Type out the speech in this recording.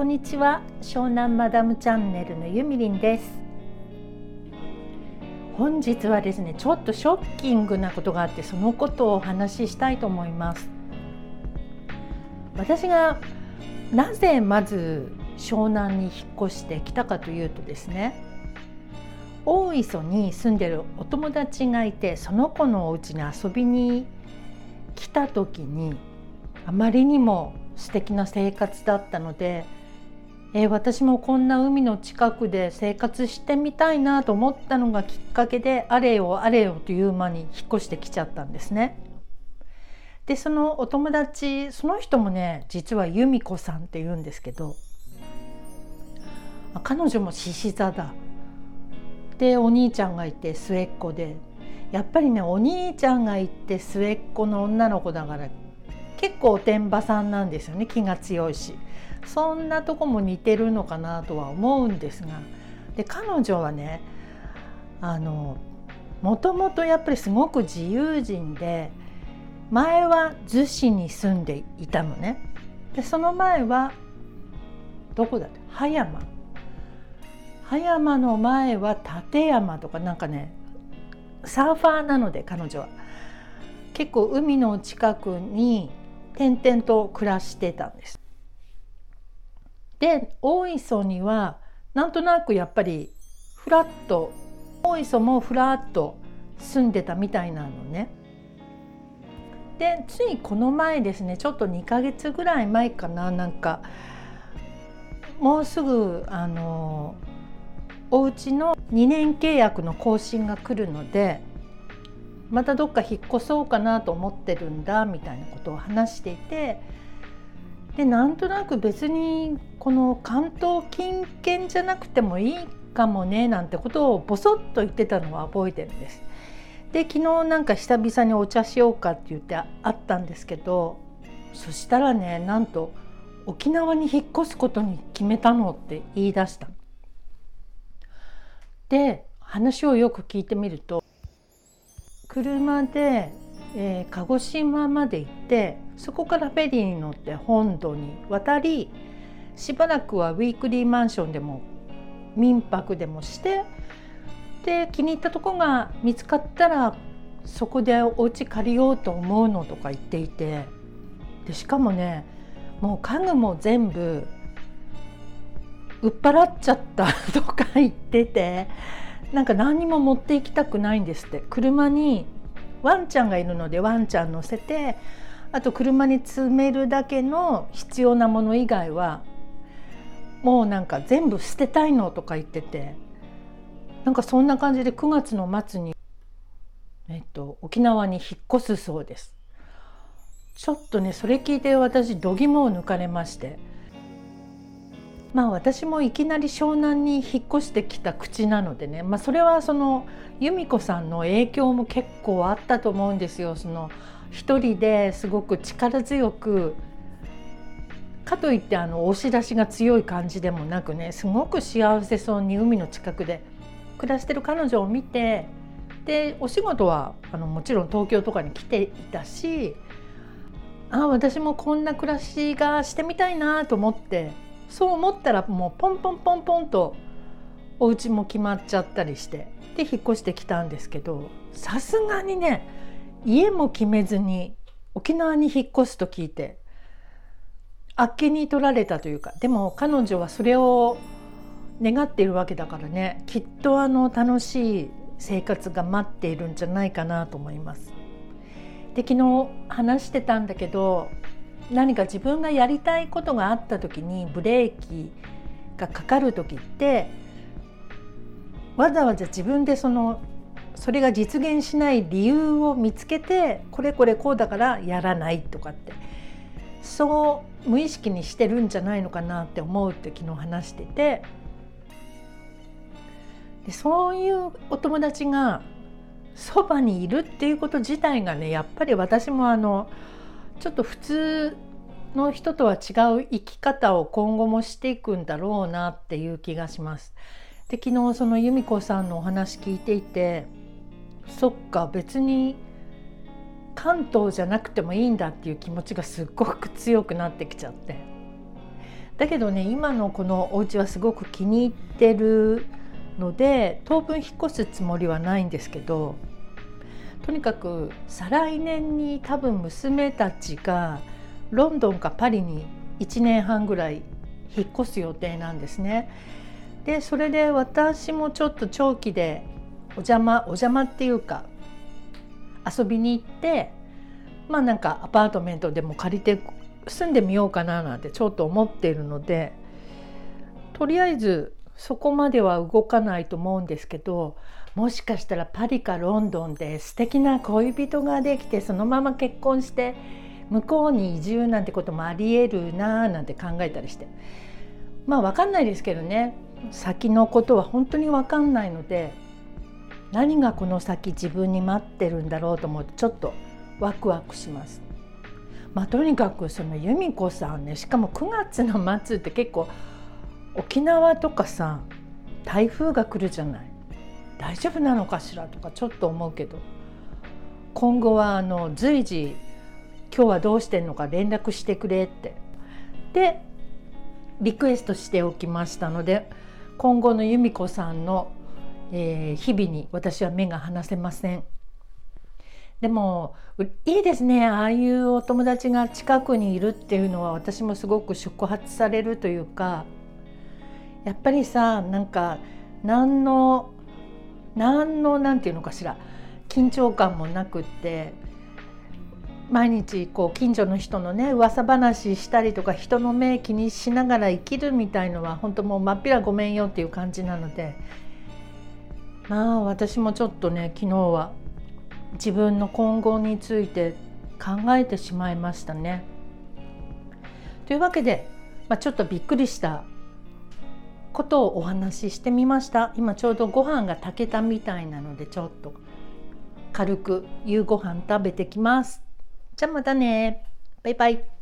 こんにちは。湘南マダムチャンネルのゆみりんです。本日はですねちょっとショッキングなことがあってそのことをお話ししたいと思います。私がなぜまず湘南に引っ越してきたかというとですね大磯に住んでるお友達がいてその子のお家に遊びに来た時にあまりにも素敵な生活だったので、えー、私もこんな海の近くで生活してみたいなと思ったのがきっかけであれよあれよという間に引っ越してきちゃったんですね。でそのお友達その人もね実は由美子さんって言うんですけど彼女も獅子座だ。でお兄ちゃんがいて末っ子でやっぱりねお兄ちゃんがいて末っ子の女の子だから結構おてんばさんなんですよね。気が強いし。そんなとこも似てるのかなとは思うんですが。で彼女はねあのもともとやっぱりすごく自由人で前は逗子に住んでいたのね。でその前はどこだって葉山。葉山の前は立山とかなんかねサーファーなので彼女は。結構海の近くに転々と暮らしてたんです。で大磯にはなんとなくやっぱりフラッと大磯もフラッと住んでたみたいなのね。でついこの前ですねちょっと2ヶ月ぐらい前かななんかもうすぐあのお家の2年契約の更新が来るのでまたどっか引っ越そうかなと思ってるんだみたいなことを話していてでなんとなく別にこの関東近県じゃなくてもいいかもねなんてことをボソッと言ってたのは覚えてるんです。で昨日なんか久々にお茶しようかって言ってあったんですけどそしたらねなんと沖縄に引っ越すことに決めたのって言い出した。で話をよく聞いてみると車で、えー、鹿児島まで行ってそこからフェリーに乗って本土に渡りしばらくはウィークリーマンションでも民泊でもしてで気に入ったとこが見つかったらそこでお家借りようと思うのとか言っていてでしかもねもう家具も全部売っ払っちゃったとか言っててなんか何にも持っていきたくないんですって車にワンちゃんがいるのでワンちゃん乗せてあと車に積めるだけの必要なもの以外はもうなんか全部捨てたいのとか言っててなんかそんな感じで9月の末に、えっと、沖縄に引っ越すそうです。ちょっとねそれ聞いて私度肝を抜かれましてまあ私もいきなり湘南に引っ越してきた口なのでね、まあ、それはその由美子さんの影響も結構あったと思うんですよ。その一人ですごく力強くかといってあの押し出しが強い感じでもなくねすごく幸せそうに海の近くで暮らしてる彼女を見てでお仕事はあのもちろん東京とかに来ていたしあ私もこんな暮らしがしてみたいなと思ってそう思ったらもうポンポンポンポンとお家も決まっちゃったりしてで引っ越してきたんですけどさすがにね家も決めずに沖縄に引っ越すと聞いてあっけに取られたというかでも彼女はそれを願っているわけだからねきっとあの楽しい生活が待っているんじゃないかなと思います。で昨日話してたんだけど何か自分がやりたいことがあった時にブレーキがかかる時ってわざわざ自分でそのそれが実現しない理由を見つけてこれこれこうだからやらないとかってそう無意識にしてるんじゃないのかなって思うって昨日話しててでそういうお友達がそばにいるっていうこと自体がねやっぱり私もあのちょっと普通の人とは違う生き方を今後もしていくんだろうなっていう気がします。で昨日その由美子さんのお話聞いていてそっか別に関東じゃなくてもいいんだっていう気持ちがすっごく強くなってきちゃってだけどね今のこのお家はすごく気に入ってるので当分引っ越すつもりはないんですけどとにかく再来年に多分娘たちがロンドンかパリに1年半ぐらい引っ越す予定なんですね。でそれで私もちょっと長期でお邪魔お邪魔っていうか遊びに行ってまあなんかアパートメントでも借りて住んでみようかななんてちょっと思っているのでとりあえずそこまでは動かないと思うんですけどもしかしたらパリかロンドンで素敵な恋人ができてそのまま結婚して向こうに移住なんてこともありえるなーなんて考えたりして。まあ分かんないですけどね。先のことは本当に分かんないので何がこの先自分に待ってるんだろうと思ってちょっとワクワクします。まあ、とにかくその由美子さんねしかも9月の末って結構沖縄とかさ台風が来るじゃない。大丈夫なのかしらとかちょっと思うけど。今後はあの随時今日はどうしてんのか連絡してくれって。でリクエストしておきましたので今後の由美子さんの、えー、日々に私は目が離せません。でもいいですね。ああいうお友達が近くにいるっていうのは私もすごく触発されるというか。やっぱりさなんか何の何の何て言うのかしら緊張感もなくって毎日こう近所の人のね噂話したりとか人の目気にしながら生きるみたいのは本当もうまっぴらごめんよっていう感じなのでまあ私もちょっとね昨日は自分の今後について考えてしまいましたね。というわけで、まあ、ちょっとびっくりしたことをお話ししてみました。今ちょうどご飯が炊けたみたいなのでちょっと軽く夕ご飯食べてきます。じゃあまたね。バイバイ。